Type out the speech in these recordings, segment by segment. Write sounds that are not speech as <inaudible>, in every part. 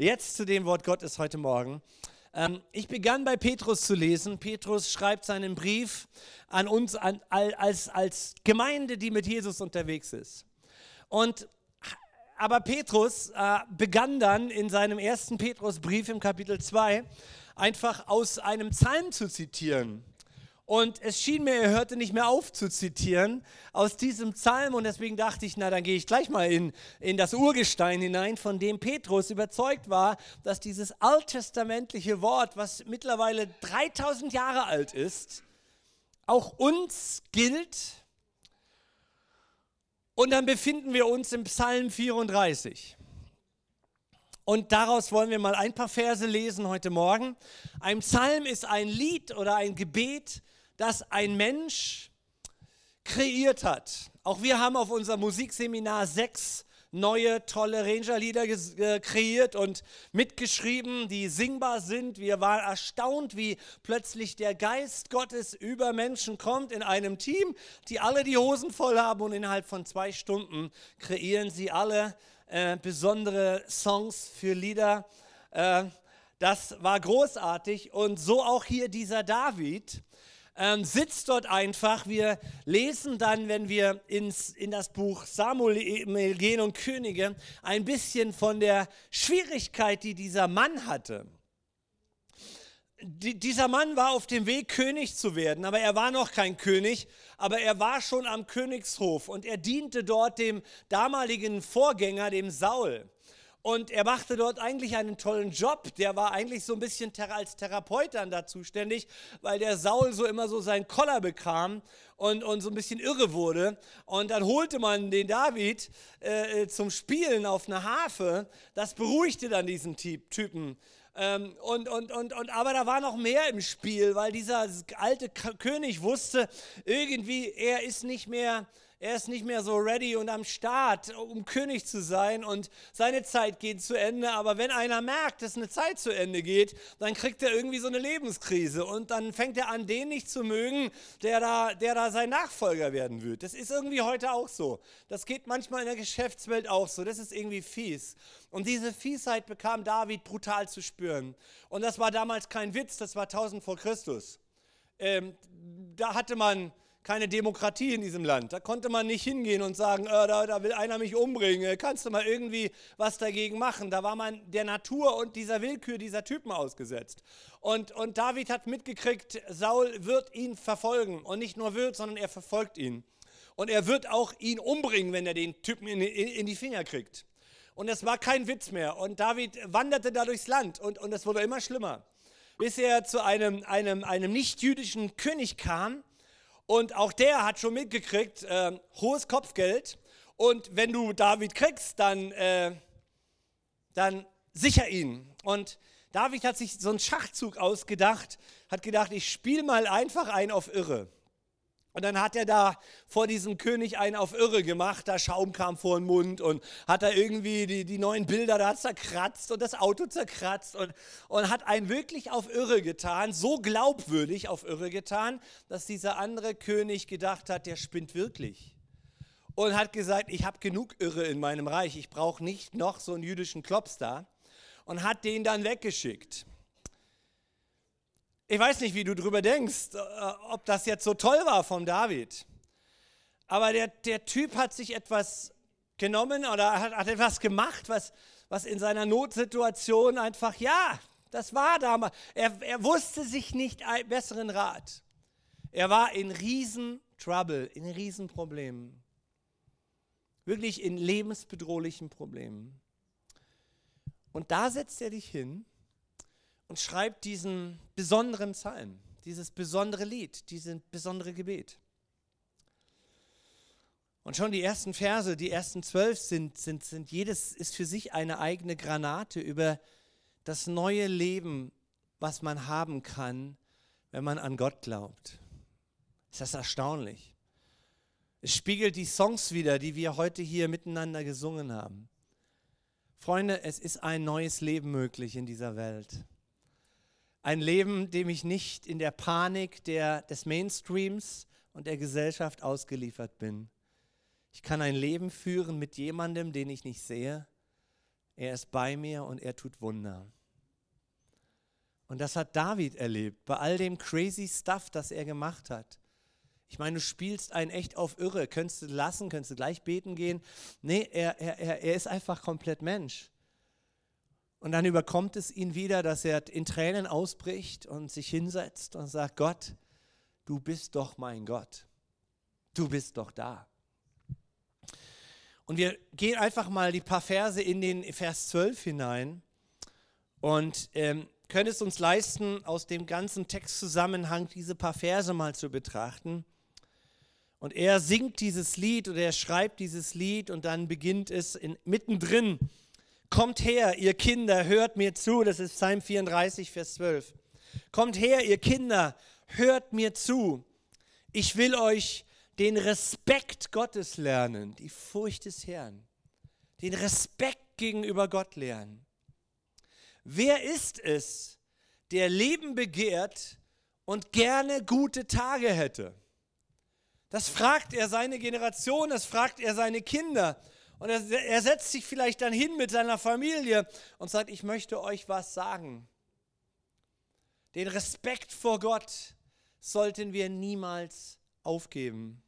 Jetzt zu dem Wort Gottes heute Morgen. Ähm, ich begann bei Petrus zu lesen. Petrus schreibt seinen Brief an uns an, als, als Gemeinde, die mit Jesus unterwegs ist. Und aber Petrus äh, begann dann in seinem ersten Petrusbrief im Kapitel 2 einfach aus einem Psalm zu zitieren. Und es schien mir, er hörte nicht mehr auf zu zitieren aus diesem Psalm. Und deswegen dachte ich, na, dann gehe ich gleich mal in, in das Urgestein hinein, von dem Petrus überzeugt war, dass dieses alttestamentliche Wort, was mittlerweile 3000 Jahre alt ist, auch uns gilt. Und dann befinden wir uns im Psalm 34. Und daraus wollen wir mal ein paar Verse lesen heute Morgen. Ein Psalm ist ein Lied oder ein Gebet, das ein Mensch kreiert hat. Auch wir haben auf unserem Musikseminar sechs neue tolle Ranger-Lieder äh, kreiert und mitgeschrieben, die singbar sind. Wir waren erstaunt, wie plötzlich der Geist Gottes über Menschen kommt in einem Team, die alle die Hosen voll haben und innerhalb von zwei Stunden kreieren sie alle äh, besondere Songs für Lieder. Äh, das war großartig und so auch hier dieser David ähm, sitzt dort einfach. Wir lesen dann, wenn wir ins, in das Buch Samuel gehen und Könige, ein bisschen von der Schwierigkeit, die dieser Mann hatte. Die, dieser Mann war auf dem Weg, König zu werden, aber er war noch kein König, aber er war schon am Königshof und er diente dort dem damaligen Vorgänger, dem Saul. Und er machte dort eigentlich einen tollen Job. Der war eigentlich so ein bisschen als Therapeut dann da zuständig, weil der Saul so immer so seinen Koller bekam und, und so ein bisschen irre wurde. Und dann holte man den David äh, zum Spielen auf eine Harfe. Das beruhigte dann diesen Typen. Ähm, und, und, und, und, aber da war noch mehr im Spiel, weil dieser alte König wusste, irgendwie, er ist nicht mehr er ist nicht mehr so ready und am Start, um König zu sein und seine Zeit geht zu Ende. Aber wenn einer merkt, dass eine Zeit zu Ende geht, dann kriegt er irgendwie so eine Lebenskrise und dann fängt er an, den nicht zu mögen, der da, der da sein Nachfolger werden wird. Das ist irgendwie heute auch so. Das geht manchmal in der Geschäftswelt auch so. Das ist irgendwie fies. Und diese Fiesheit bekam David brutal zu spüren. Und das war damals kein Witz, das war 1000 vor Christus. Ähm, da hatte man keine Demokratie in diesem Land. Da konnte man nicht hingehen und sagen, äh, da, da, will einer mich umbringen, äh, kannst du mal irgendwie was dagegen machen. Da war man der Natur und dieser Willkür dieser Typen ausgesetzt. Und, und David hat mitgekriegt, Saul wird ihn verfolgen. Und nicht nur wird, sondern er verfolgt ihn. Und er wird auch ihn umbringen, wenn er den Typen in, in, in die Finger kriegt. Und es war kein Witz mehr. Und David wanderte da durchs Land und, und es wurde immer schlimmer. Bis er zu einem, einem, einem nicht-jüdischen König kam, und auch der hat schon mitgekriegt, äh, hohes Kopfgeld. Und wenn du David kriegst, dann, äh, dann sicher ihn. Und David hat sich so einen Schachzug ausgedacht, hat gedacht, ich spiele mal einfach einen auf Irre. Und dann hat er da vor diesem König einen auf Irre gemacht, da Schaum kam vor den Mund und hat da irgendwie die, die neuen Bilder da zerkratzt und das Auto zerkratzt und, und hat einen wirklich auf Irre getan, so glaubwürdig auf Irre getan, dass dieser andere König gedacht hat, der spinnt wirklich. Und hat gesagt, ich habe genug Irre in meinem Reich, ich brauche nicht noch so einen jüdischen Klops da. Und hat den dann weggeschickt. Ich weiß nicht, wie du drüber denkst, äh, ob das jetzt so toll war von David. Aber der, der Typ hat sich etwas genommen oder hat, hat etwas gemacht, was, was in seiner Notsituation einfach, ja, das war damals. Er, er wusste sich nicht einen besseren Rat. Er war in riesen Trouble, in riesen Problemen. Wirklich in lebensbedrohlichen Problemen. Und da setzt er dich hin und schreibt diesen besonderen Psalm, dieses besondere Lied, dieses besondere Gebet. Und schon die ersten Verse, die ersten zwölf sind, sind, sind, jedes ist für sich eine eigene Granate über das neue Leben, was man haben kann, wenn man an Gott glaubt. Ist das erstaunlich? Es spiegelt die Songs wieder, die wir heute hier miteinander gesungen haben. Freunde, es ist ein neues Leben möglich in dieser Welt. Ein Leben, dem ich nicht in der Panik der, des Mainstreams und der Gesellschaft ausgeliefert bin. Ich kann ein Leben führen mit jemandem, den ich nicht sehe, er ist bei mir und er tut Wunder. Und das hat David erlebt, bei all dem crazy Stuff, das er gemacht hat. Ich meine, du spielst einen echt auf Irre. Könntest du lassen, könntest du gleich beten gehen. Nee, er, er, er ist einfach komplett Mensch. Und dann überkommt es ihn wieder, dass er in Tränen ausbricht und sich hinsetzt und sagt, Gott, du bist doch mein Gott. Du bist doch da. Und wir gehen einfach mal die paar Verse in den Vers 12 hinein und ähm, können es uns leisten, aus dem ganzen Textzusammenhang diese paar Verse mal zu betrachten. Und er singt dieses Lied oder er schreibt dieses Lied und dann beginnt es in, mittendrin Kommt her, ihr Kinder, hört mir zu. Das ist Psalm 34, Vers 12. Kommt her, ihr Kinder, hört mir zu. Ich will euch den Respekt Gottes lernen, die Furcht des Herrn, den Respekt gegenüber Gott lernen. Wer ist es, der Leben begehrt und gerne gute Tage hätte? Das fragt er seine Generation, das fragt er seine Kinder. Und er, er setzt sich vielleicht dann hin mit seiner Familie und sagt, ich möchte euch was sagen. Den Respekt vor Gott sollten wir niemals aufgeben.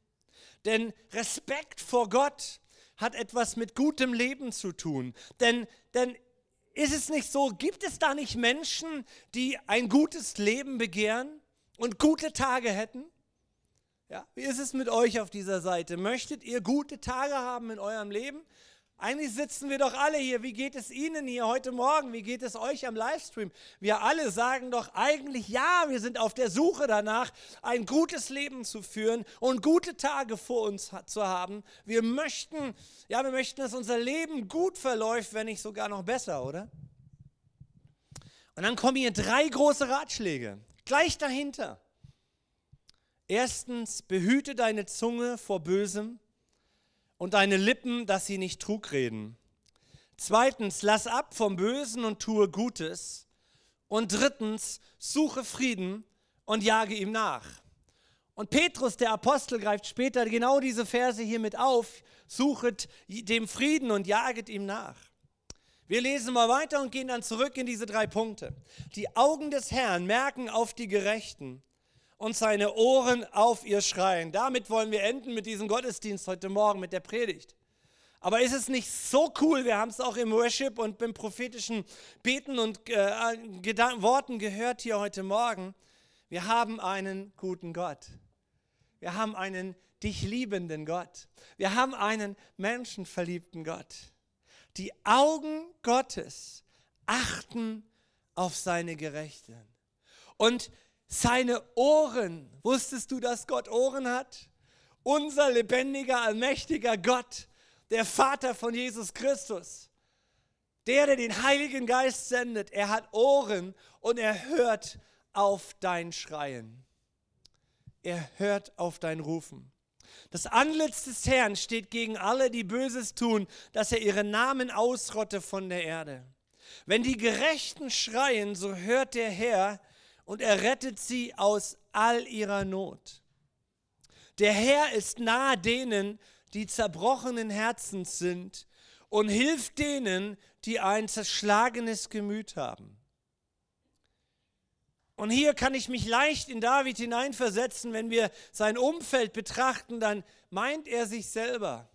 Denn Respekt vor Gott hat etwas mit gutem Leben zu tun. Denn, denn ist es nicht so, gibt es da nicht Menschen, die ein gutes Leben begehren und gute Tage hätten? Ja, wie ist es mit euch auf dieser Seite? Möchtet ihr gute Tage haben in eurem Leben? Eigentlich sitzen wir doch alle hier. Wie geht es Ihnen hier heute Morgen? Wie geht es euch am Livestream? Wir alle sagen doch eigentlich ja, wir sind auf der Suche danach, ein gutes Leben zu führen und gute Tage vor uns zu haben. Wir möchten, ja, wir möchten, dass unser Leben gut verläuft, wenn nicht sogar noch besser, oder? Und dann kommen hier drei große Ratschläge. Gleich dahinter. Erstens, behüte deine Zunge vor Bösem und deine Lippen, dass sie nicht Trug reden. Zweitens, lass ab vom Bösen und tue Gutes. Und drittens, suche Frieden und jage ihm nach. Und Petrus, der Apostel, greift später genau diese Verse hier mit auf. Suchet dem Frieden und jaget ihm nach. Wir lesen mal weiter und gehen dann zurück in diese drei Punkte. Die Augen des Herrn merken auf die Gerechten und seine Ohren auf ihr schreien. Damit wollen wir enden mit diesem Gottesdienst heute Morgen, mit der Predigt. Aber ist es nicht so cool, wir haben es auch im Worship und beim prophetischen Beten und äh, Worten gehört hier heute Morgen, wir haben einen guten Gott. Wir haben einen dich liebenden Gott. Wir haben einen menschenverliebten Gott. Die Augen Gottes achten auf seine Gerechten. Und seine Ohren. Wusstest du, dass Gott Ohren hat? Unser lebendiger, allmächtiger Gott, der Vater von Jesus Christus, der, der den Heiligen Geist sendet, er hat Ohren und er hört auf dein Schreien. Er hört auf dein Rufen. Das Antlitz des Herrn steht gegen alle, die Böses tun, dass er ihren Namen ausrotte von der Erde. Wenn die Gerechten schreien, so hört der Herr und er rettet sie aus all ihrer Not. Der Herr ist nahe denen, die zerbrochenen Herzens sind und hilft denen, die ein zerschlagenes Gemüt haben. Und hier kann ich mich leicht in David hineinversetzen, wenn wir sein Umfeld betrachten, dann meint er sich selber.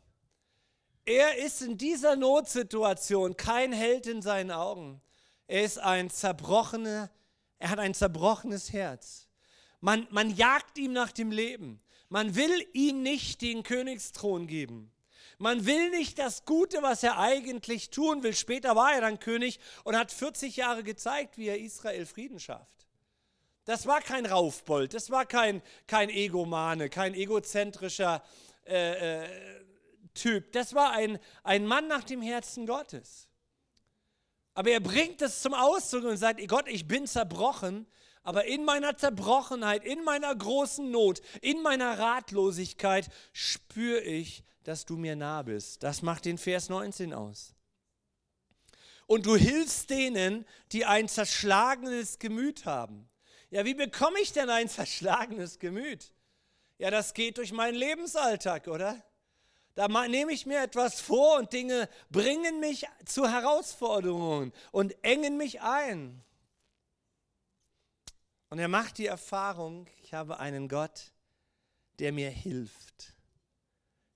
Er ist in dieser Notsituation kein Held in seinen Augen. Er ist ein zerbrochener er hat ein zerbrochenes Herz. Man, man jagt ihm nach dem Leben. Man will ihm nicht den Königsthron geben. Man will nicht das Gute, was er eigentlich tun will. Später war er dann König und hat 40 Jahre gezeigt, wie er Israel Frieden schafft. Das war kein Raufbold, das war kein, kein Egomane, kein egozentrischer äh, äh, Typ. Das war ein, ein Mann nach dem Herzen Gottes. Aber er bringt es zum Ausdruck und sagt, Gott, ich bin zerbrochen, aber in meiner Zerbrochenheit, in meiner großen Not, in meiner Ratlosigkeit spüre ich, dass du mir nah bist. Das macht den Vers 19 aus. Und du hilfst denen, die ein zerschlagenes Gemüt haben. Ja, wie bekomme ich denn ein zerschlagenes Gemüt? Ja, das geht durch meinen Lebensalltag, oder? Da nehme ich mir etwas vor und Dinge bringen mich zu Herausforderungen und engen mich ein. Und er macht die Erfahrung, ich habe einen Gott, der mir hilft.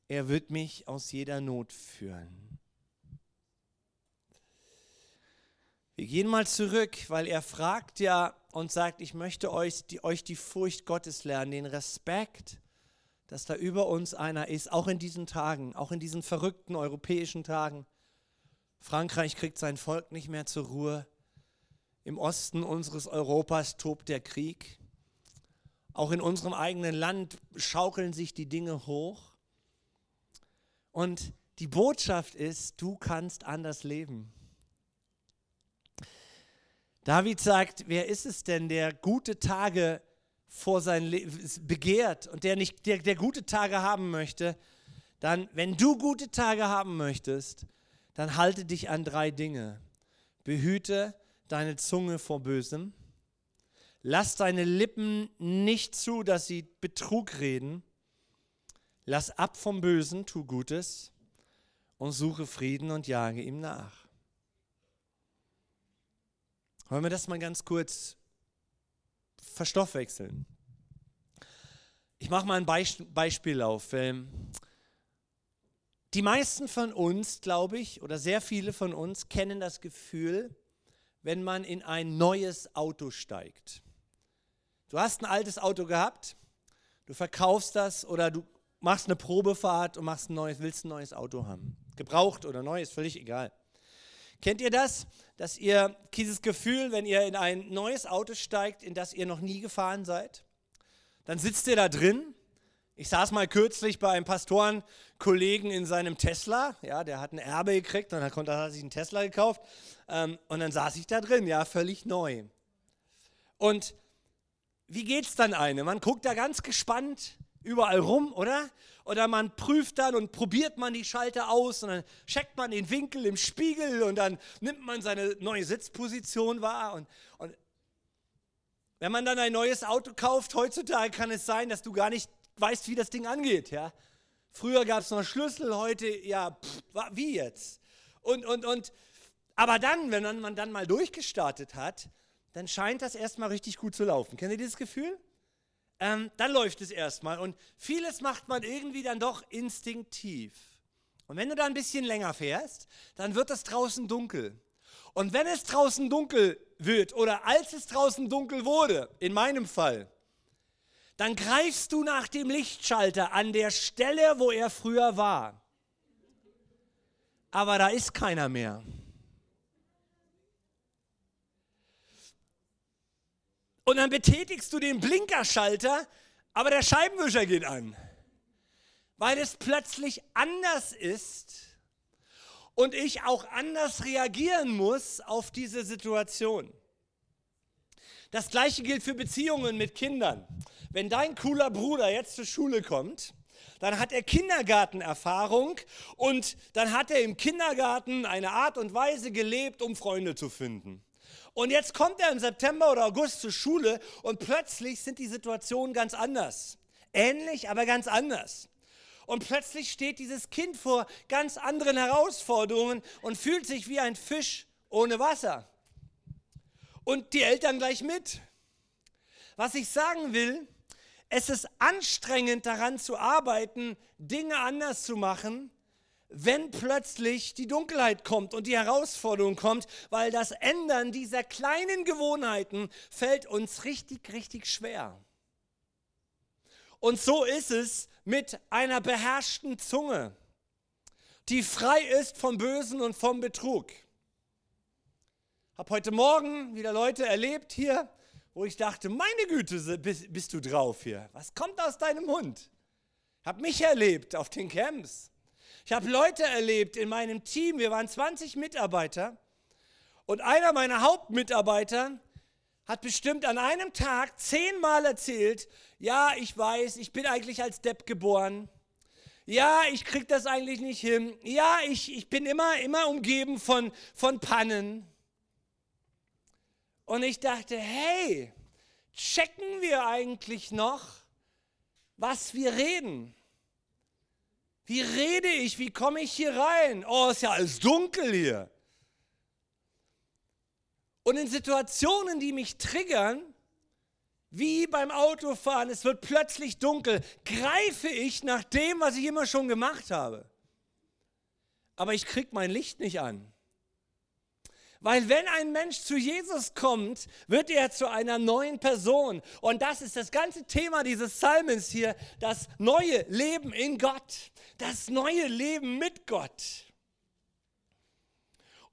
Er wird mich aus jeder Not führen. Wir gehen mal zurück, weil er fragt ja und sagt, ich möchte euch die, euch die Furcht Gottes lernen, den Respekt dass da über uns einer ist, auch in diesen Tagen, auch in diesen verrückten europäischen Tagen. Frankreich kriegt sein Volk nicht mehr zur Ruhe. Im Osten unseres Europas tobt der Krieg. Auch in unserem eigenen Land schaukeln sich die Dinge hoch. Und die Botschaft ist, du kannst anders leben. David sagt, wer ist es denn, der gute Tage vor sein Leben begehrt und der nicht der, der gute Tage haben möchte, dann, wenn du gute Tage haben möchtest, dann halte dich an drei Dinge. Behüte deine Zunge vor Bösem. Lass deine Lippen nicht zu, dass sie Betrug reden. Lass ab vom Bösen, tu Gutes und suche Frieden und jage ihm nach. Wollen wir das mal ganz kurz verstoffwechseln. Ich mache mal ein Beispiel auf. Ähm, die meisten von uns, glaube ich, oder sehr viele von uns kennen das Gefühl, wenn man in ein neues Auto steigt. Du hast ein altes Auto gehabt, du verkaufst das oder du machst eine Probefahrt und machst ein neues, willst ein neues Auto haben. Gebraucht oder neu, ist völlig egal. Kennt ihr das, dass ihr dieses Gefühl, wenn ihr in ein neues Auto steigt, in das ihr noch nie gefahren seid, dann sitzt ihr da drin. Ich saß mal kürzlich bei einem Pastorenkollegen in seinem Tesla, ja, der hat ein Erbe gekriegt und dann hat er sich einen Tesla gekauft ähm, und dann saß ich da drin, ja, völlig neu. Und wie geht's dann einem? Man guckt da ganz gespannt überall rum, oder? Oder man prüft dann und probiert man die Schalter aus und dann checkt man den Winkel im Spiegel und dann nimmt man seine neue Sitzposition wahr. Und, und wenn man dann ein neues Auto kauft, heutzutage kann es sein, dass du gar nicht weißt, wie das Ding angeht. Ja? Früher gab es noch Schlüssel, heute, ja, pff, wie jetzt? Und, und, und, aber dann, wenn man dann mal durchgestartet hat, dann scheint das erstmal richtig gut zu laufen. Kennt ihr dieses Gefühl? Ähm, dann läuft es erstmal. Und vieles macht man irgendwie dann doch instinktiv. Und wenn du da ein bisschen länger fährst, dann wird es draußen dunkel. Und wenn es draußen dunkel wird oder als es draußen dunkel wurde, in meinem Fall, dann greifst du nach dem Lichtschalter an der Stelle, wo er früher war. Aber da ist keiner mehr. Und dann betätigst du den Blinkerschalter, aber der Scheibenwischer geht an, weil es plötzlich anders ist und ich auch anders reagieren muss auf diese Situation. Das gleiche gilt für Beziehungen mit Kindern. Wenn dein cooler Bruder jetzt zur Schule kommt, dann hat er Kindergartenerfahrung und dann hat er im Kindergarten eine Art und Weise gelebt, um Freunde zu finden. Und jetzt kommt er im September oder August zur Schule und plötzlich sind die Situationen ganz anders. Ähnlich, aber ganz anders. Und plötzlich steht dieses Kind vor ganz anderen Herausforderungen und fühlt sich wie ein Fisch ohne Wasser. Und die Eltern gleich mit. Was ich sagen will, es ist anstrengend daran zu arbeiten, Dinge anders zu machen, wenn plötzlich die Dunkelheit kommt und die Herausforderung kommt, weil das Ändern dieser kleinen Gewohnheiten fällt uns richtig, richtig schwer. Und so ist es mit einer beherrschten Zunge, die frei ist vom Bösen und vom Betrug. Habe heute Morgen wieder Leute erlebt hier, wo ich dachte, meine Güte, bist, du drauf hier. Was kommt aus deinem Mund? Habe mich erlebt auf den Camps ich habe Leute erlebt in meinem Team, wir waren 20 Mitarbeiter und einer meiner Hauptmitarbeiter hat bestimmt an einem Tag zehnmal erzählt, ja, ich weiß, ich bin eigentlich als Depp geboren. Ja, ich krieg das eigentlich nicht hin. Ja, ich, ich bin immer, immer umgeben von, von Pannen. Und ich dachte, hey, checken wir eigentlich noch, was wir reden? Wie rede ich? Wie komme ich hier rein? Oh, ist ja alles dunkel hier. Und in Situationen, die mich triggern, wie beim Autofahren, es wird plötzlich dunkel, greife ich nach dem, was ich immer schon gemacht habe. Aber ich kriege mein Licht nicht an. Weil wenn ein Mensch zu Jesus kommt, wird er zu einer neuen Person. Und das ist das ganze Thema dieses Psalmens hier, das neue Leben in Gott, das neue Leben mit Gott.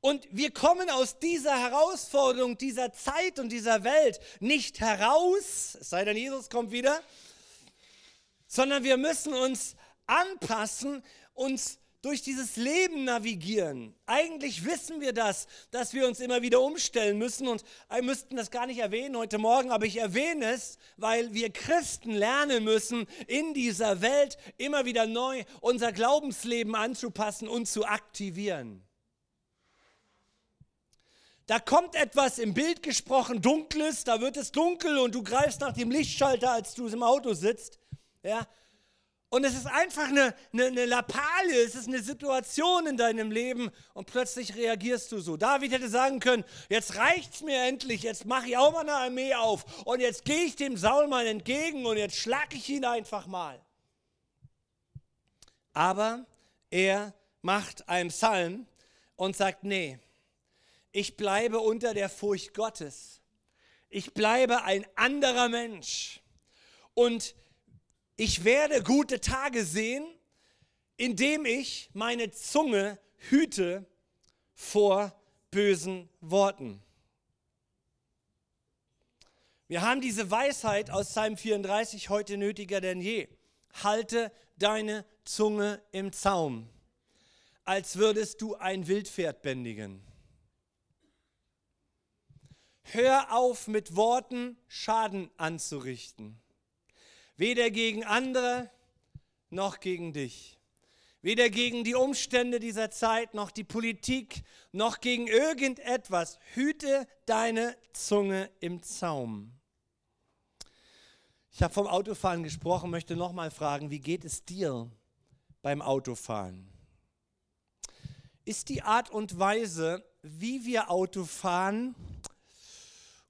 Und wir kommen aus dieser Herausforderung, dieser Zeit und dieser Welt nicht heraus, es sei denn, Jesus kommt wieder, sondern wir müssen uns anpassen, uns durch dieses Leben navigieren. Eigentlich wissen wir das, dass wir uns immer wieder umstellen müssen und wir müssten das gar nicht erwähnen heute Morgen, aber ich erwähne es, weil wir Christen lernen müssen, in dieser Welt immer wieder neu unser Glaubensleben anzupassen und zu aktivieren. Da kommt etwas im Bild gesprochen, dunkles, da wird es dunkel und du greifst nach dem Lichtschalter, als du im Auto sitzt. Ja, und es ist einfach eine, eine, eine Lappalie, es ist eine Situation in deinem Leben und plötzlich reagierst du so. David hätte sagen können, jetzt reicht's mir endlich, jetzt mache ich auch mal eine Armee auf und jetzt gehe ich dem Saul mal entgegen und jetzt schlage ich ihn einfach mal. Aber er macht einen Psalm und sagt, nee, ich bleibe unter der Furcht Gottes. Ich bleibe ein anderer Mensch. Und ich werde gute Tage sehen, indem ich meine Zunge hüte vor bösen Worten. Wir haben diese Weisheit aus Psalm 34 heute nötiger denn je. Halte deine Zunge im Zaum, als würdest du ein Wildpferd bändigen. Hör auf, mit Worten Schaden anzurichten. Weder gegen andere noch gegen dich. Weder gegen die Umstände dieser Zeit, noch die Politik, noch gegen irgendetwas. Hüte deine Zunge im Zaum. Ich habe vom Autofahren gesprochen, möchte nochmal fragen, wie geht es dir beim Autofahren? Ist die Art und Weise, wie wir Auto fahren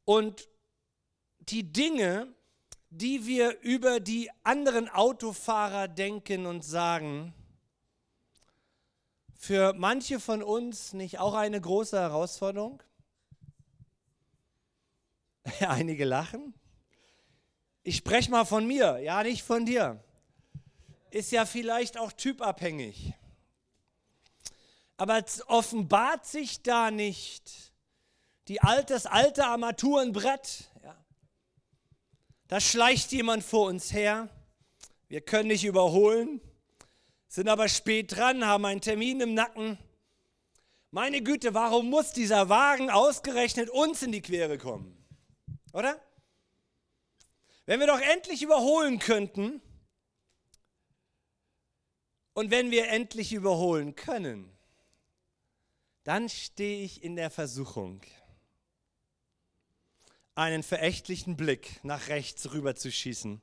und die Dinge, die wir über die anderen Autofahrer denken und sagen, für manche von uns nicht auch eine große Herausforderung? <laughs> Einige lachen. Ich spreche mal von mir, ja nicht von dir. Ist ja vielleicht auch typabhängig. Aber es offenbart sich da nicht die altes, alte Armaturenbrett, da schleicht jemand vor uns her. Wir können nicht überholen, sind aber spät dran, haben einen Termin im Nacken. Meine Güte, warum muss dieser Wagen ausgerechnet uns in die Quere kommen? Oder? Wenn wir doch endlich überholen könnten und wenn wir endlich überholen können, dann stehe ich in der Versuchung, einen verächtlichen Blick nach rechts rüber zu schießen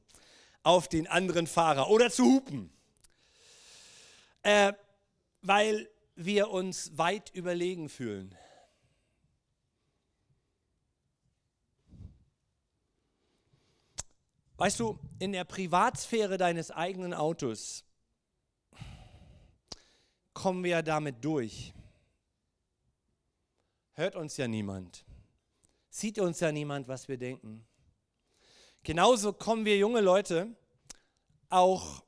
auf den anderen Fahrer oder zu hupen, äh, weil wir uns weit überlegen fühlen. Weißt du, in der Privatsphäre deines eigenen Autos kommen wir ja damit durch. Hört uns ja niemand sieht uns ja niemand, was wir denken. Genauso kommen wir junge Leute auch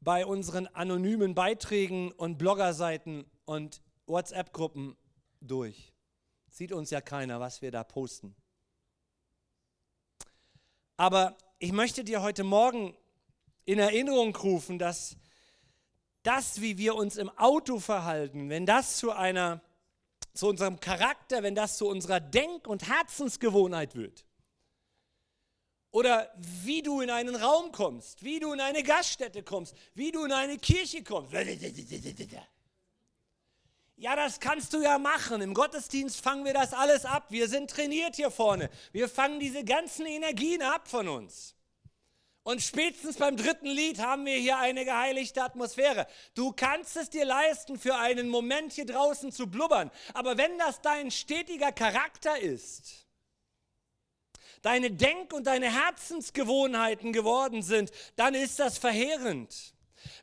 bei unseren anonymen Beiträgen und Bloggerseiten und WhatsApp-Gruppen durch. Sieht uns ja keiner, was wir da posten. Aber ich möchte dir heute Morgen in Erinnerung rufen, dass das, wie wir uns im Auto verhalten, wenn das zu einer zu unserem Charakter, wenn das zu unserer Denk- und Herzensgewohnheit wird. Oder wie du in einen Raum kommst, wie du in eine Gaststätte kommst, wie du in eine Kirche kommst. Ja, das kannst du ja machen. Im Gottesdienst fangen wir das alles ab. Wir sind trainiert hier vorne. Wir fangen diese ganzen Energien ab von uns. Und spätestens beim dritten Lied haben wir hier eine geheiligte Atmosphäre. Du kannst es dir leisten, für einen Moment hier draußen zu blubbern. Aber wenn das dein stetiger Charakter ist, deine Denk- und deine Herzensgewohnheiten geworden sind, dann ist das verheerend.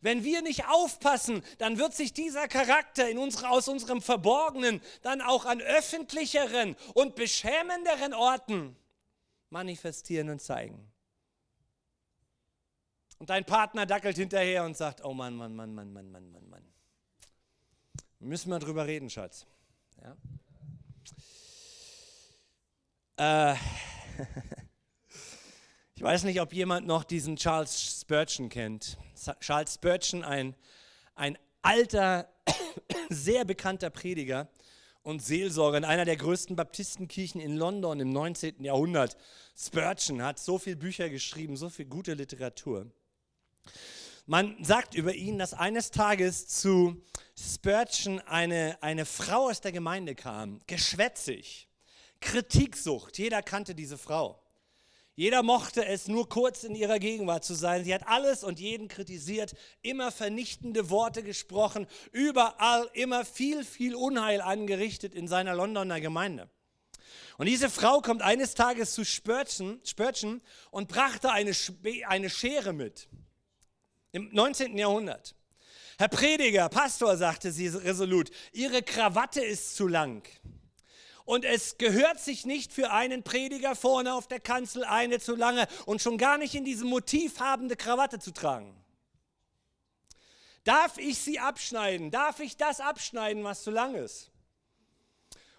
Wenn wir nicht aufpassen, dann wird sich dieser Charakter in unsere, aus unserem Verborgenen dann auch an öffentlicheren und beschämenderen Orten manifestieren und zeigen. Und dein Partner dackelt hinterher und sagt, oh Mann, Mann, Mann, Mann, Mann, Mann, Mann, Mann. Müssen wir drüber reden, Schatz. Ja? Äh, <laughs> ich weiß nicht, ob jemand noch diesen Charles Spurgeon kennt. Charles Spurgeon, ein, ein alter, <coughs> sehr bekannter Prediger und Seelsorger in einer der größten Baptistenkirchen in London im 19. Jahrhundert. Spurgeon hat so viele Bücher geschrieben, so viel gute Literatur. Man sagt über ihn, dass eines Tages zu Spurgeon eine, eine Frau aus der Gemeinde kam, geschwätzig, Kritiksucht. Jeder kannte diese Frau. Jeder mochte es, nur kurz in ihrer Gegenwart zu sein. Sie hat alles und jeden kritisiert, immer vernichtende Worte gesprochen, überall immer viel, viel Unheil angerichtet in seiner Londoner Gemeinde. Und diese Frau kommt eines Tages zu Spurgeon, Spurgeon und brachte eine, eine Schere mit im 19. Jahrhundert. Herr Prediger, Pastor, sagte sie resolut, Ihre Krawatte ist zu lang. Und es gehört sich nicht für einen Prediger vorne auf der Kanzel eine zu lange und schon gar nicht in diesem Motiv habende Krawatte zu tragen. Darf ich sie abschneiden? Darf ich das abschneiden, was zu lang ist?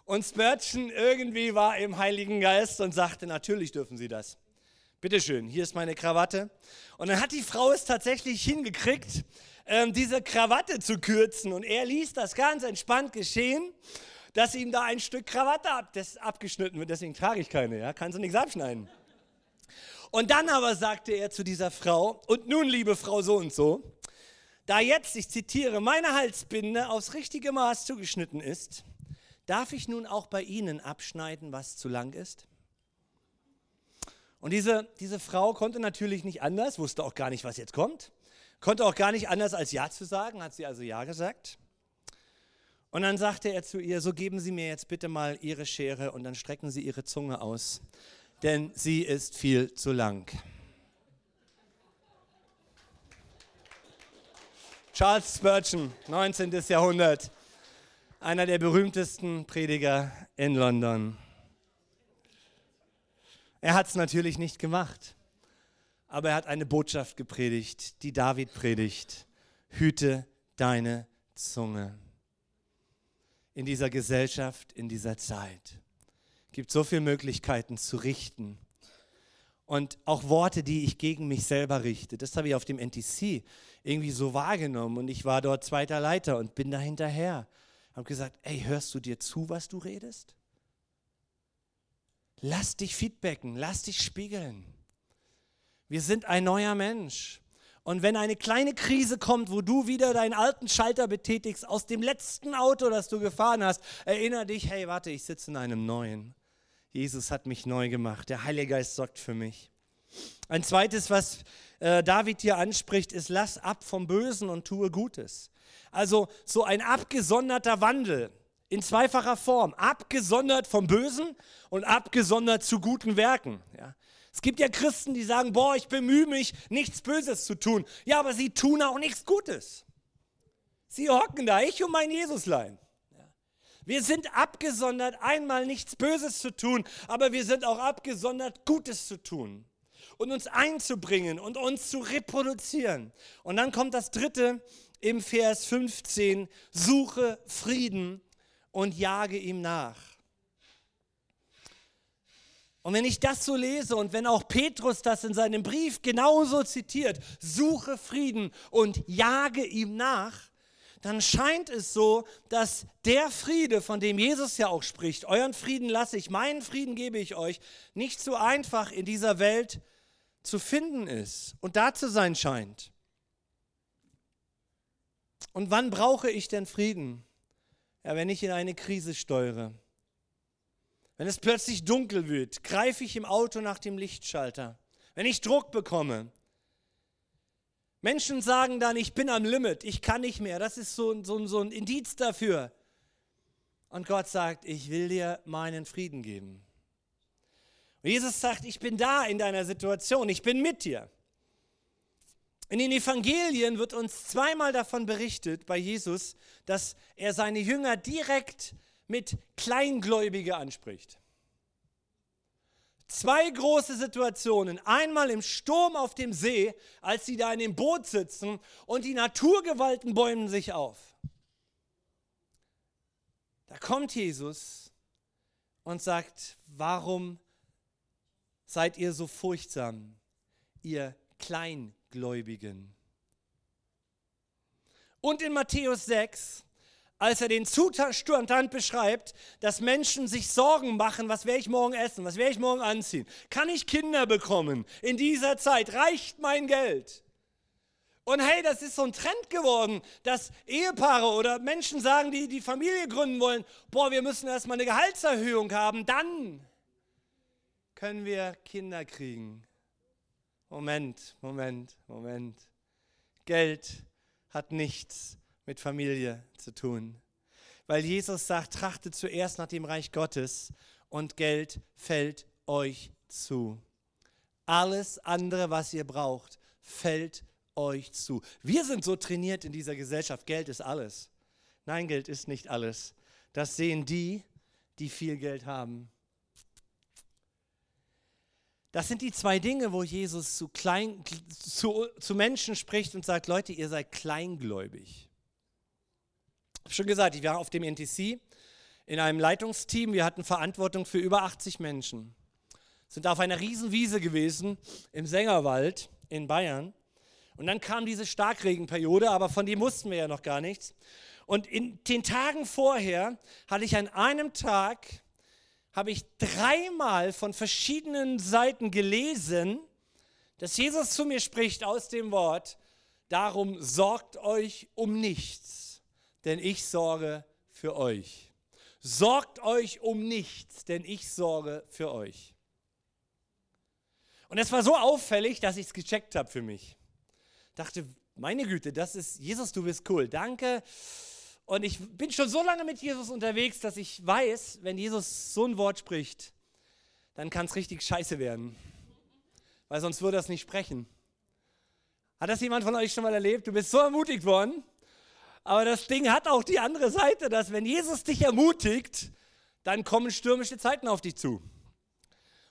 Und Spurgeon irgendwie war im Heiligen Geist und sagte, natürlich dürfen Sie das. Bitteschön, hier ist meine Krawatte. Und dann hat die Frau es tatsächlich hingekriegt, ähm, diese Krawatte zu kürzen. Und er ließ das ganz entspannt geschehen, dass ihm da ein Stück Krawatte ab, abgeschnitten wird. Deswegen trage ich keine, ja, kannst du nichts abschneiden. Und dann aber sagte er zu dieser Frau, und nun, liebe Frau so und so, da jetzt, ich zitiere, meine Halsbinde aufs richtige Maß zugeschnitten ist, darf ich nun auch bei Ihnen abschneiden, was zu lang ist? Und diese, diese Frau konnte natürlich nicht anders, wusste auch gar nicht, was jetzt kommt, konnte auch gar nicht anders als Ja zu sagen, hat sie also Ja gesagt. Und dann sagte er zu ihr, so geben Sie mir jetzt bitte mal Ihre Schere und dann strecken Sie Ihre Zunge aus, denn sie ist viel zu lang. Charles Spurgeon, 19. Jahrhundert, einer der berühmtesten Prediger in London. Er hat es natürlich nicht gemacht, aber er hat eine Botschaft gepredigt, die David predigt. Hüte deine Zunge. In dieser Gesellschaft, in dieser Zeit gibt so viele Möglichkeiten zu richten. Und auch Worte, die ich gegen mich selber richte. Das habe ich auf dem NTC irgendwie so wahrgenommen. Und ich war dort zweiter Leiter und bin da hinterher. Habe gesagt, ey, hörst du dir zu, was du redest? Lass dich feedbacken, lass dich spiegeln. Wir sind ein neuer Mensch. Und wenn eine kleine Krise kommt, wo du wieder deinen alten Schalter betätigst aus dem letzten Auto, das du gefahren hast, erinnere dich, hey, warte, ich sitze in einem neuen. Jesus hat mich neu gemacht. Der Heilige Geist sorgt für mich. Ein zweites, was äh, David hier anspricht, ist, lass ab vom Bösen und tue Gutes. Also so ein abgesonderter Wandel in zweifacher Form, abgesondert vom Bösen und abgesondert zu guten Werken. Ja. Es gibt ja Christen, die sagen, boah, ich bemühe mich, nichts Böses zu tun. Ja, aber sie tun auch nichts Gutes. Sie hocken da, ich und mein Jesuslein. Wir sind abgesondert, einmal nichts Böses zu tun, aber wir sind auch abgesondert, Gutes zu tun und uns einzubringen und uns zu reproduzieren. Und dann kommt das dritte im Vers 15, suche Frieden und jage ihm nach. Und wenn ich das so lese und wenn auch Petrus das in seinem Brief genauso zitiert, suche Frieden und jage ihm nach, dann scheint es so, dass der Friede, von dem Jesus ja auch spricht, euren Frieden lasse ich, meinen Frieden gebe ich euch, nicht so einfach in dieser Welt zu finden ist und da zu sein scheint. Und wann brauche ich denn Frieden? Ja, wenn ich in eine Krise steuere, wenn es plötzlich dunkel wird, greife ich im Auto nach dem Lichtschalter. Wenn ich Druck bekomme, Menschen sagen dann, ich bin am Limit, ich kann nicht mehr. Das ist so, so, so ein Indiz dafür. Und Gott sagt, ich will dir meinen Frieden geben. Und Jesus sagt, ich bin da in deiner Situation, ich bin mit dir. In den Evangelien wird uns zweimal davon berichtet bei Jesus, dass er seine Jünger direkt mit Kleingläubige anspricht. Zwei große Situationen. Einmal im Sturm auf dem See, als sie da in dem Boot sitzen und die Naturgewalten bäumen sich auf. Da kommt Jesus und sagt, warum seid ihr so furchtsam, ihr Kleingläubigen? Und in Matthäus 6 als er den Zustand beschreibt, dass Menschen sich Sorgen machen, was werde ich morgen essen, was werde ich morgen anziehen, kann ich Kinder bekommen in dieser Zeit, reicht mein Geld. Und hey, das ist so ein Trend geworden, dass Ehepaare oder Menschen sagen, die die Familie gründen wollen, boah, wir müssen erstmal eine Gehaltserhöhung haben, dann können wir Kinder kriegen. Moment, Moment, Moment. Geld hat nichts mit Familie zu tun. Weil Jesus sagt, trachtet zuerst nach dem Reich Gottes und Geld fällt euch zu. Alles andere, was ihr braucht, fällt euch zu. Wir sind so trainiert in dieser Gesellschaft, Geld ist alles. Nein, Geld ist nicht alles. Das sehen die, die viel Geld haben. Das sind die zwei Dinge, wo Jesus zu, klein, zu, zu Menschen spricht und sagt, Leute, ihr seid kleingläubig habe schon gesagt, ich war auf dem NTC in einem Leitungsteam. Wir hatten Verantwortung für über 80 Menschen. Sind auf einer Riesenwiese gewesen im Sängerwald in Bayern. Und dann kam diese Starkregenperiode, aber von dem wussten wir ja noch gar nichts. Und in den Tagen vorher hatte ich an einem Tag, habe ich dreimal von verschiedenen Seiten gelesen, dass Jesus zu mir spricht aus dem Wort, darum sorgt euch um nichts denn ich sorge für euch. Sorgt euch um nichts, denn ich sorge für euch. Und es war so auffällig, dass ich es gecheckt habe für mich. Dachte, meine Güte, das ist Jesus, du bist cool. Danke. Und ich bin schon so lange mit Jesus unterwegs, dass ich weiß, wenn Jesus so ein Wort spricht, dann kann es richtig scheiße werden. Weil sonst würde er es nicht sprechen. Hat das jemand von euch schon mal erlebt? Du bist so ermutigt worden aber das Ding hat auch die andere Seite, dass wenn Jesus dich ermutigt, dann kommen stürmische Zeiten auf dich zu.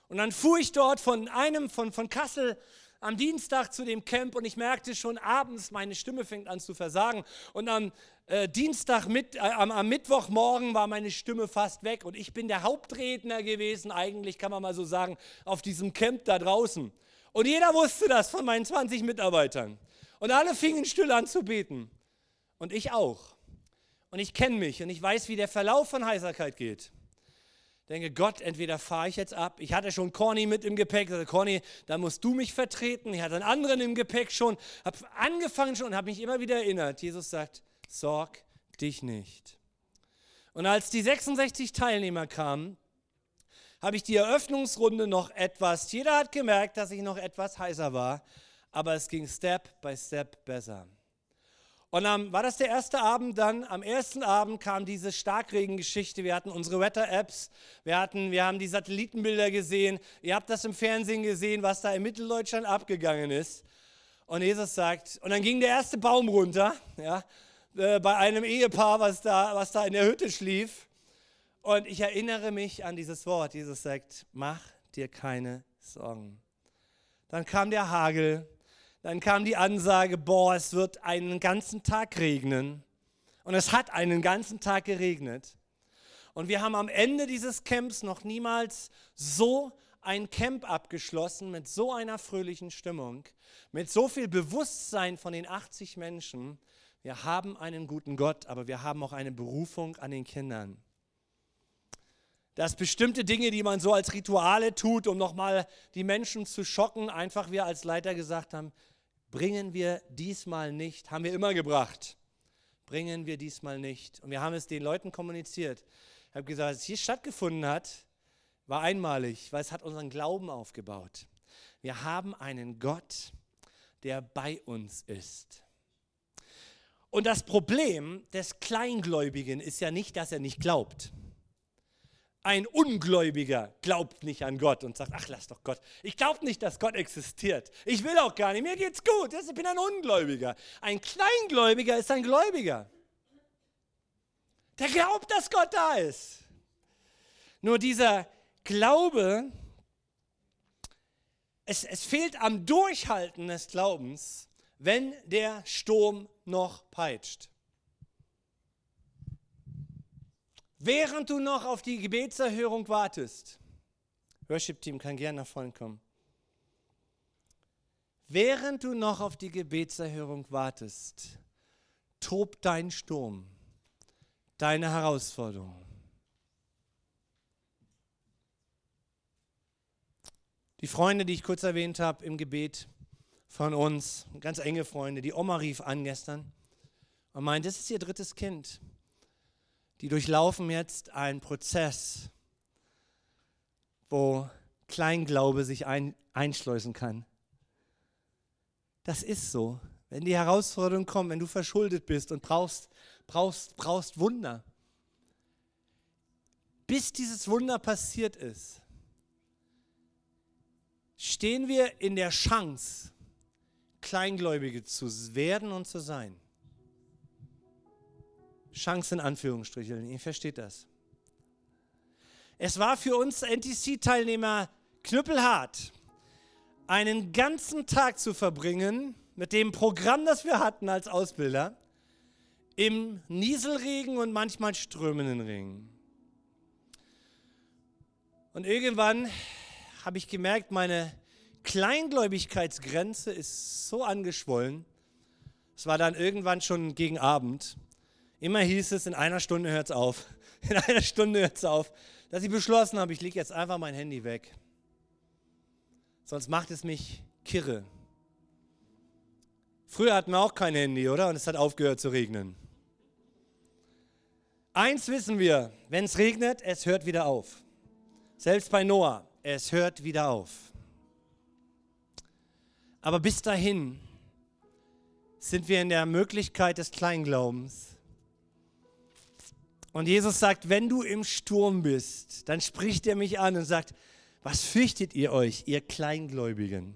Und dann fuhr ich dort von einem, von, von Kassel am Dienstag zu dem Camp und ich merkte schon abends, meine Stimme fängt an zu versagen. Und am äh, Dienstag, mit, äh, am, am Mittwochmorgen war meine Stimme fast weg und ich bin der Hauptredner gewesen, eigentlich kann man mal so sagen, auf diesem Camp da draußen. Und jeder wusste das von meinen 20 Mitarbeitern. Und alle fingen still an zu beten. Und ich auch. Und ich kenne mich und ich weiß, wie der Verlauf von Heiserkeit geht. Denke, Gott, entweder fahre ich jetzt ab. Ich hatte schon Corny mit im Gepäck. Also Corny, da musst du mich vertreten. Ich hatte einen anderen im Gepäck schon. Habe angefangen schon und habe mich immer wieder erinnert. Jesus sagt, sorg dich nicht. Und als die 66 Teilnehmer kamen, habe ich die Eröffnungsrunde noch etwas, jeder hat gemerkt, dass ich noch etwas heißer war, aber es ging Step by Step besser. Und dann war das der erste Abend dann. Am ersten Abend kam diese Starkregengeschichte. Wir hatten unsere Wetter-Apps, wir, wir haben die Satellitenbilder gesehen. Ihr habt das im Fernsehen gesehen, was da in Mitteldeutschland abgegangen ist. Und Jesus sagt, und dann ging der erste Baum runter, ja, äh, bei einem Ehepaar, was da, was da in der Hütte schlief. Und ich erinnere mich an dieses Wort. Jesus sagt, mach dir keine Sorgen. Dann kam der Hagel dann kam die Ansage, boah, es wird einen ganzen Tag regnen. Und es hat einen ganzen Tag geregnet. Und wir haben am Ende dieses Camps noch niemals so ein Camp abgeschlossen mit so einer fröhlichen Stimmung, mit so viel Bewusstsein von den 80 Menschen. Wir haben einen guten Gott, aber wir haben auch eine Berufung an den Kindern. Dass bestimmte Dinge, die man so als Rituale tut, um nochmal die Menschen zu schocken, einfach wir als Leiter gesagt haben, bringen wir diesmal nicht, haben wir immer gebracht, bringen wir diesmal nicht. Und wir haben es den Leuten kommuniziert. Ich habe gesagt, was hier stattgefunden hat, war einmalig, weil es hat unseren Glauben aufgebaut. Wir haben einen Gott, der bei uns ist. Und das Problem des Kleingläubigen ist ja nicht, dass er nicht glaubt. Ein Ungläubiger glaubt nicht an Gott und sagt, ach lass doch Gott. Ich glaube nicht, dass Gott existiert. Ich will auch gar nicht. Mir geht's gut. Ich bin ein Ungläubiger. Ein Kleingläubiger ist ein Gläubiger. Der glaubt, dass Gott da ist. Nur dieser Glaube, es, es fehlt am Durchhalten des Glaubens, wenn der Sturm noch peitscht. Während du noch auf die Gebetserhörung wartest, Worship-Team kann gerne nach vorne kommen. Während du noch auf die Gebetserhörung wartest, tobt dein Sturm, deine Herausforderung. Die Freunde, die ich kurz erwähnt habe im Gebet von uns, ganz enge Freunde, die Oma rief an gestern und meint, das ist ihr drittes Kind die durchlaufen jetzt einen Prozess, wo Kleinglaube sich ein, einschleusen kann. Das ist so. Wenn die Herausforderung kommt, wenn du verschuldet bist und brauchst, brauchst, brauchst Wunder, bis dieses Wunder passiert ist, stehen wir in der Chance, Kleingläubige zu werden und zu sein. Chance in Anführungsstrichen. Ihr versteht das. Es war für uns NTC-Teilnehmer knüppelhart, einen ganzen Tag zu verbringen mit dem Programm, das wir hatten als Ausbilder, im Nieselregen und manchmal strömenden Regen. Und irgendwann habe ich gemerkt, meine Kleingläubigkeitsgrenze ist so angeschwollen. Es war dann irgendwann schon gegen Abend. Immer hieß es, in einer Stunde hört es auf. <laughs> In einer Stunde hört es auf. Dass ich beschlossen habe, ich lege jetzt einfach mein Handy weg. Sonst macht es mich kirre. Früher hatten wir auch kein Handy, oder? Und es hat aufgehört zu regnen. Eins wissen wir, wenn es regnet, es hört wieder auf. Selbst bei Noah, es hört wieder auf. Aber bis dahin sind wir in der Möglichkeit des Kleinglaubens, und Jesus sagt, wenn du im Sturm bist, dann spricht er mich an und sagt, was fürchtet ihr euch, ihr Kleingläubigen?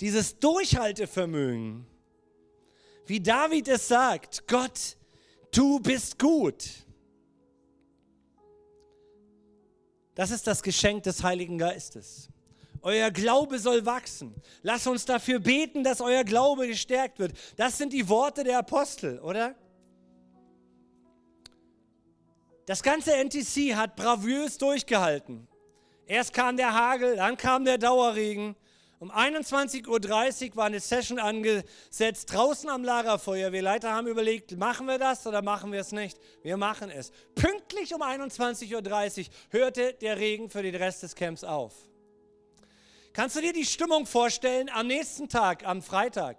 Dieses Durchhaltevermögen, wie David es sagt, Gott, du bist gut. Das ist das Geschenk des Heiligen Geistes. Euer Glaube soll wachsen. Lass uns dafür beten, dass euer Glaube gestärkt wird. Das sind die Worte der Apostel, oder? Das ganze NTC hat bravös durchgehalten. Erst kam der Hagel, dann kam der Dauerregen. Um 21.30 Uhr war eine Session angesetzt, draußen am Lagerfeuer. Wir Leiter haben überlegt, machen wir das oder machen wir es nicht? Wir machen es. Pünktlich um 21.30 Uhr hörte der Regen für den Rest des Camps auf. Kannst du dir die Stimmung vorstellen am nächsten Tag, am Freitag?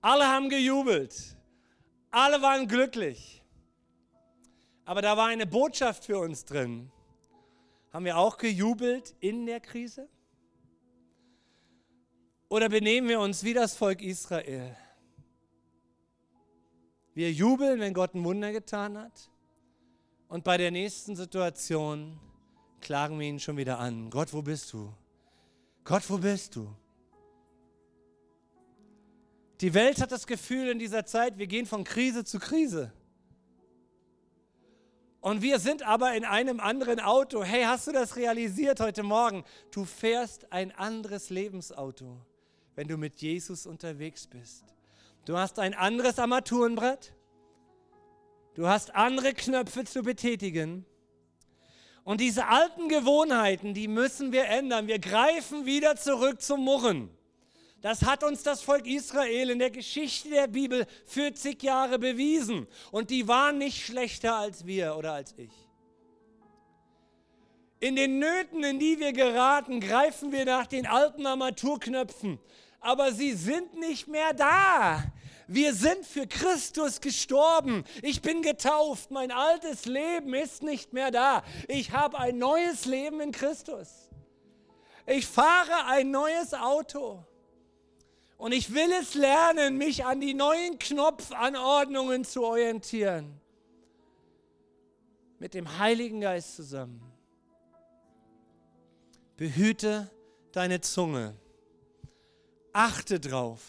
Alle haben gejubelt. Alle waren glücklich. Aber da war eine Botschaft für uns drin. Haben wir auch gejubelt in der Krise? Oder benehmen wir uns wie das Volk Israel? Wir jubeln, wenn Gott ein Wunder getan hat. Und bei der nächsten Situation klagen wir ihn schon wieder an. Gott, wo bist du? Gott, wo bist du? Die Welt hat das Gefühl in dieser Zeit, wir gehen von Krise zu Krise. Und wir sind aber in einem anderen Auto. Hey, hast du das realisiert heute Morgen? Du fährst ein anderes Lebensauto, wenn du mit Jesus unterwegs bist. Du hast ein anderes Armaturenbrett. Du hast andere Knöpfe zu betätigen. Und diese alten Gewohnheiten, die müssen wir ändern. Wir greifen wieder zurück zum Murren. Das hat uns das Volk Israel in der Geschichte der Bibel 40 Jahre bewiesen. Und die waren nicht schlechter als wir oder als ich. In den Nöten, in die wir geraten, greifen wir nach den alten Armaturknöpfen. Aber sie sind nicht mehr da. Wir sind für Christus gestorben. Ich bin getauft. Mein altes Leben ist nicht mehr da. Ich habe ein neues Leben in Christus. Ich fahre ein neues Auto. Und ich will es lernen, mich an die neuen Knopfanordnungen zu orientieren. Mit dem Heiligen Geist zusammen. Behüte deine Zunge. Achte drauf.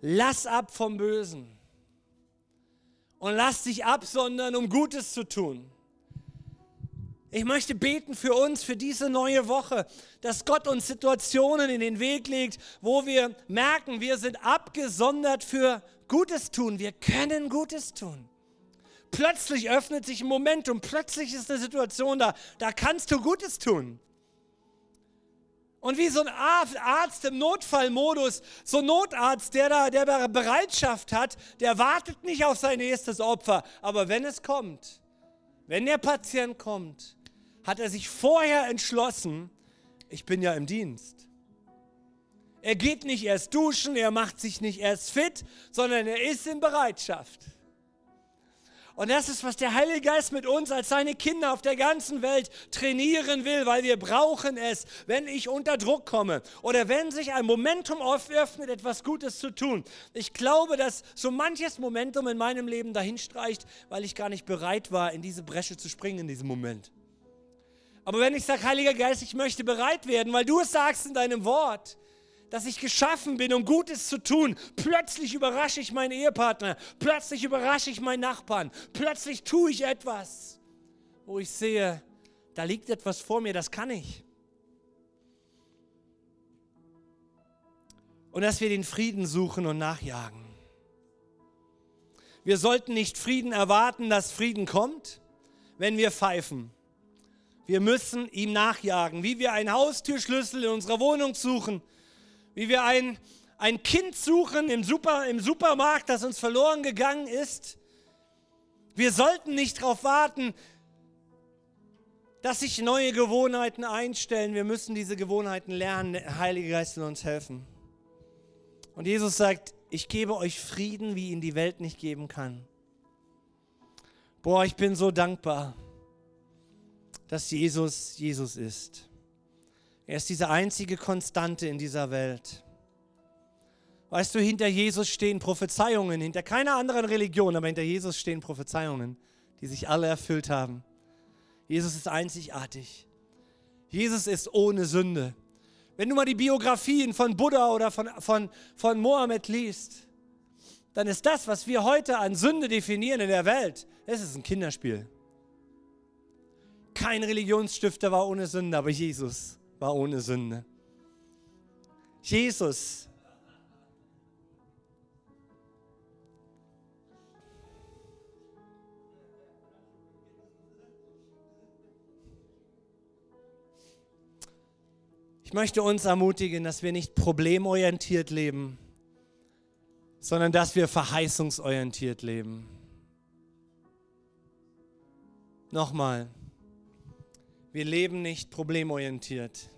Lass ab vom Bösen. Und lass dich absondern, um Gutes zu tun. Ich möchte beten für uns, für diese neue Woche, dass Gott uns Situationen in den Weg legt, wo wir merken, wir sind abgesondert für Gutes tun. Wir können Gutes tun. Plötzlich öffnet sich ein Momentum, plötzlich ist eine Situation da, da kannst du Gutes tun. Und wie so ein Arzt im Notfallmodus, so ein Notarzt, der da der Bereitschaft hat, der wartet nicht auf sein nächstes Opfer. Aber wenn es kommt, wenn der Patient kommt, hat er sich vorher entschlossen, ich bin ja im Dienst. Er geht nicht erst duschen, er macht sich nicht erst fit, sondern er ist in Bereitschaft. Und das ist, was der Heilige Geist mit uns als seine Kinder auf der ganzen Welt trainieren will, weil wir brauchen es, wenn ich unter Druck komme oder wenn sich ein Momentum öffnet, etwas Gutes zu tun. Ich glaube, dass so manches Momentum in meinem Leben dahinstreicht, weil ich gar nicht bereit war, in diese Bresche zu springen in diesem Moment. Aber wenn ich sage, Heiliger Geist, ich möchte bereit werden, weil du es sagst in deinem Wort, dass ich geschaffen bin, um Gutes zu tun, plötzlich überrasche ich meinen Ehepartner, plötzlich überrasche ich meinen Nachbarn, plötzlich tue ich etwas, wo ich sehe, da liegt etwas vor mir, das kann ich. Und dass wir den Frieden suchen und nachjagen. Wir sollten nicht Frieden erwarten, dass Frieden kommt, wenn wir pfeifen. Wir müssen ihm nachjagen, wie wir einen Haustürschlüssel in unserer Wohnung suchen, wie wir ein, ein Kind suchen im, Super, im Supermarkt, das uns verloren gegangen ist. Wir sollten nicht darauf warten, dass sich neue Gewohnheiten einstellen. Wir müssen diese Gewohnheiten lernen. Der Heilige Geist will uns helfen. Und Jesus sagt, ich gebe euch Frieden, wie ihn die Welt nicht geben kann. Boah, ich bin so dankbar dass Jesus Jesus ist. Er ist diese einzige Konstante in dieser Welt. Weißt du, hinter Jesus stehen Prophezeiungen, hinter keiner anderen Religion, aber hinter Jesus stehen Prophezeiungen, die sich alle erfüllt haben. Jesus ist einzigartig. Jesus ist ohne Sünde. Wenn du mal die Biografien von Buddha oder von, von, von Mohammed liest, dann ist das, was wir heute an Sünde definieren in der Welt, es ist ein Kinderspiel. Kein Religionsstifter war ohne Sünde, aber Jesus war ohne Sünde. Jesus. Ich möchte uns ermutigen, dass wir nicht problemorientiert leben, sondern dass wir verheißungsorientiert leben. Nochmal. Wir leben nicht problemorientiert.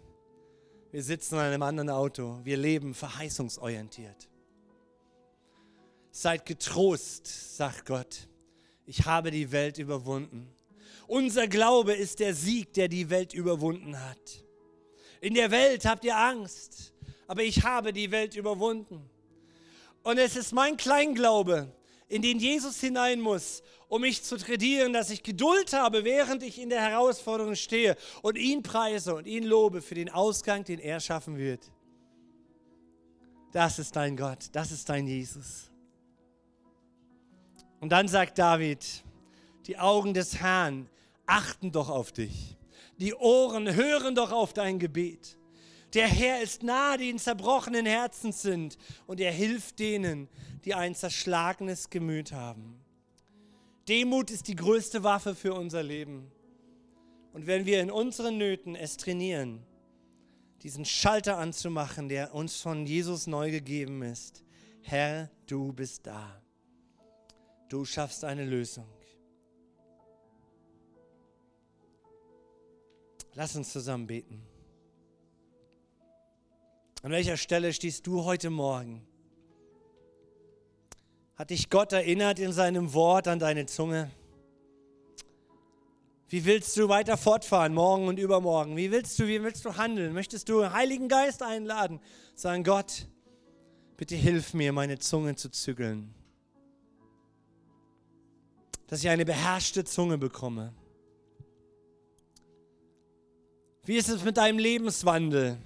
Wir sitzen in einem anderen Auto. Wir leben verheißungsorientiert. Seid getrost, sagt Gott. Ich habe die Welt überwunden. Unser Glaube ist der Sieg, der die Welt überwunden hat. In der Welt habt ihr Angst, aber ich habe die Welt überwunden. Und es ist mein Kleinglaube, in den Jesus hinein muss, um mich zu trainieren, dass ich Geduld habe, während ich in der Herausforderung stehe und ihn preise und ihn lobe für den Ausgang, den er schaffen wird. Das ist dein Gott, das ist dein Jesus. Und dann sagt David, die Augen des Herrn achten doch auf dich. Die Ohren hören doch auf dein Gebet. Der Herr ist nahe, die in zerbrochenen Herzen sind, und er hilft denen, die ein zerschlagenes Gemüt haben. Demut ist die größte Waffe für unser Leben. Und wenn wir in unseren Nöten es trainieren, diesen Schalter anzumachen, der uns von Jesus neu gegeben ist, Herr, du bist da. Du schaffst eine Lösung. Lass uns zusammen beten. An welcher Stelle stehst du heute Morgen? Hat dich Gott erinnert in seinem Wort an deine Zunge? Wie willst du weiter fortfahren, morgen und übermorgen? Wie willst du, wie willst du handeln? Möchtest du Heiligen Geist einladen? Sagen, Gott, bitte hilf mir, meine Zunge zu zügeln. Dass ich eine beherrschte Zunge bekomme. Wie ist es mit deinem Lebenswandel?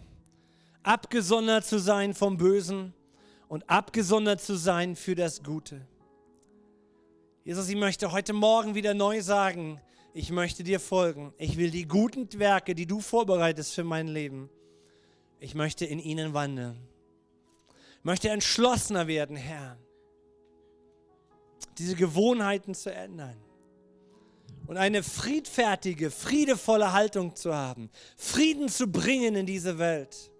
Abgesondert zu sein vom Bösen und abgesondert zu sein für das Gute. Jesus, ich möchte heute Morgen wieder neu sagen, ich möchte dir folgen. Ich will die guten Werke, die du vorbereitest für mein Leben, ich möchte in ihnen wandeln. Ich möchte entschlossener werden, Herr, diese Gewohnheiten zu ändern und eine friedfertige, friedevolle Haltung zu haben, Frieden zu bringen in diese Welt.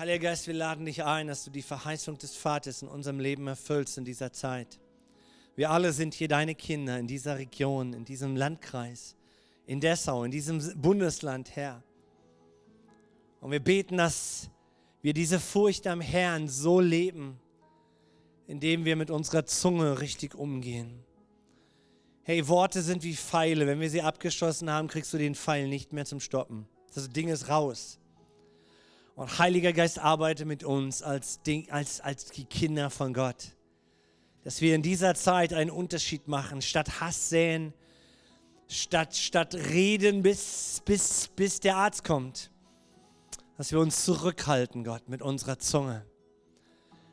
Heiliger Geist, wir laden dich ein, dass du die Verheißung des Vaters in unserem Leben erfüllst in dieser Zeit. Wir alle sind hier deine Kinder in dieser Region, in diesem Landkreis, in Dessau, in diesem Bundesland, Herr. Und wir beten, dass wir diese Furcht am Herrn so leben, indem wir mit unserer Zunge richtig umgehen. Hey, Worte sind wie Pfeile. Wenn wir sie abgeschossen haben, kriegst du den Pfeil nicht mehr zum Stoppen. Das Ding ist raus. Und Heiliger Geist arbeite mit uns als, als, als die Kinder von Gott dass wir in dieser Zeit einen Unterschied machen, statt Hass säen, statt, statt reden, bis, bis, bis der Arzt kommt. Dass wir uns zurückhalten, Gott, mit unserer Zunge.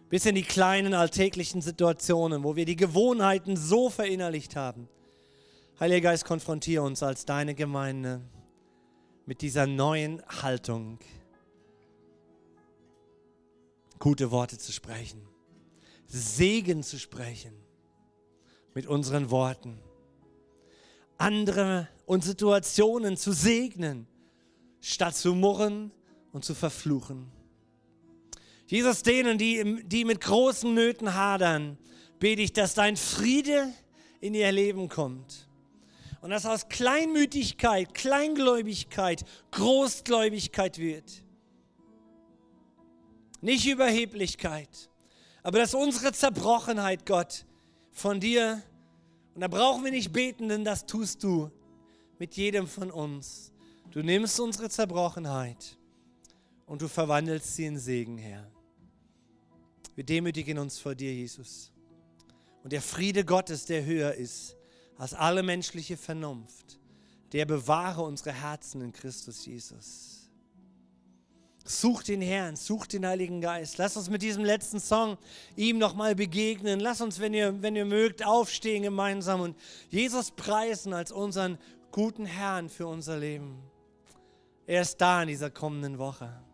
Bis in die kleinen alltäglichen Situationen, wo wir die Gewohnheiten so verinnerlicht haben. Heiliger Geist, konfrontiere uns als deine Gemeinde mit dieser neuen Haltung, gute Worte zu sprechen Segen zu sprechen mit unseren Worten. Andere und Situationen zu segnen, statt zu murren und zu verfluchen. Jesus, denen, die, die mit großen Nöten hadern, bete ich, dass dein Friede in ihr Leben kommt. Und dass aus Kleinmütigkeit, Kleingläubigkeit Großgläubigkeit wird. Nicht Überheblichkeit, aber dass unsere Zerbrochenheit, Gott, von dir, und da brauchen wir nicht beten, denn das tust du mit jedem von uns. Du nimmst unsere Zerbrochenheit und du verwandelst sie in Segen, Herr. Wir demütigen uns vor dir, Jesus. Und der Friede Gottes, der höher ist als alle menschliche Vernunft, der bewahre unsere Herzen in Christus Jesus. Such den Herrn, such den Heiligen Geist. Lass uns mit diesem letzten Song ihm nochmal begegnen. Lass uns, wenn ihr, wenn ihr mögt, aufstehen gemeinsam und Jesus preisen als unseren guten Herrn für unser Leben. Er ist da in dieser kommenden Woche.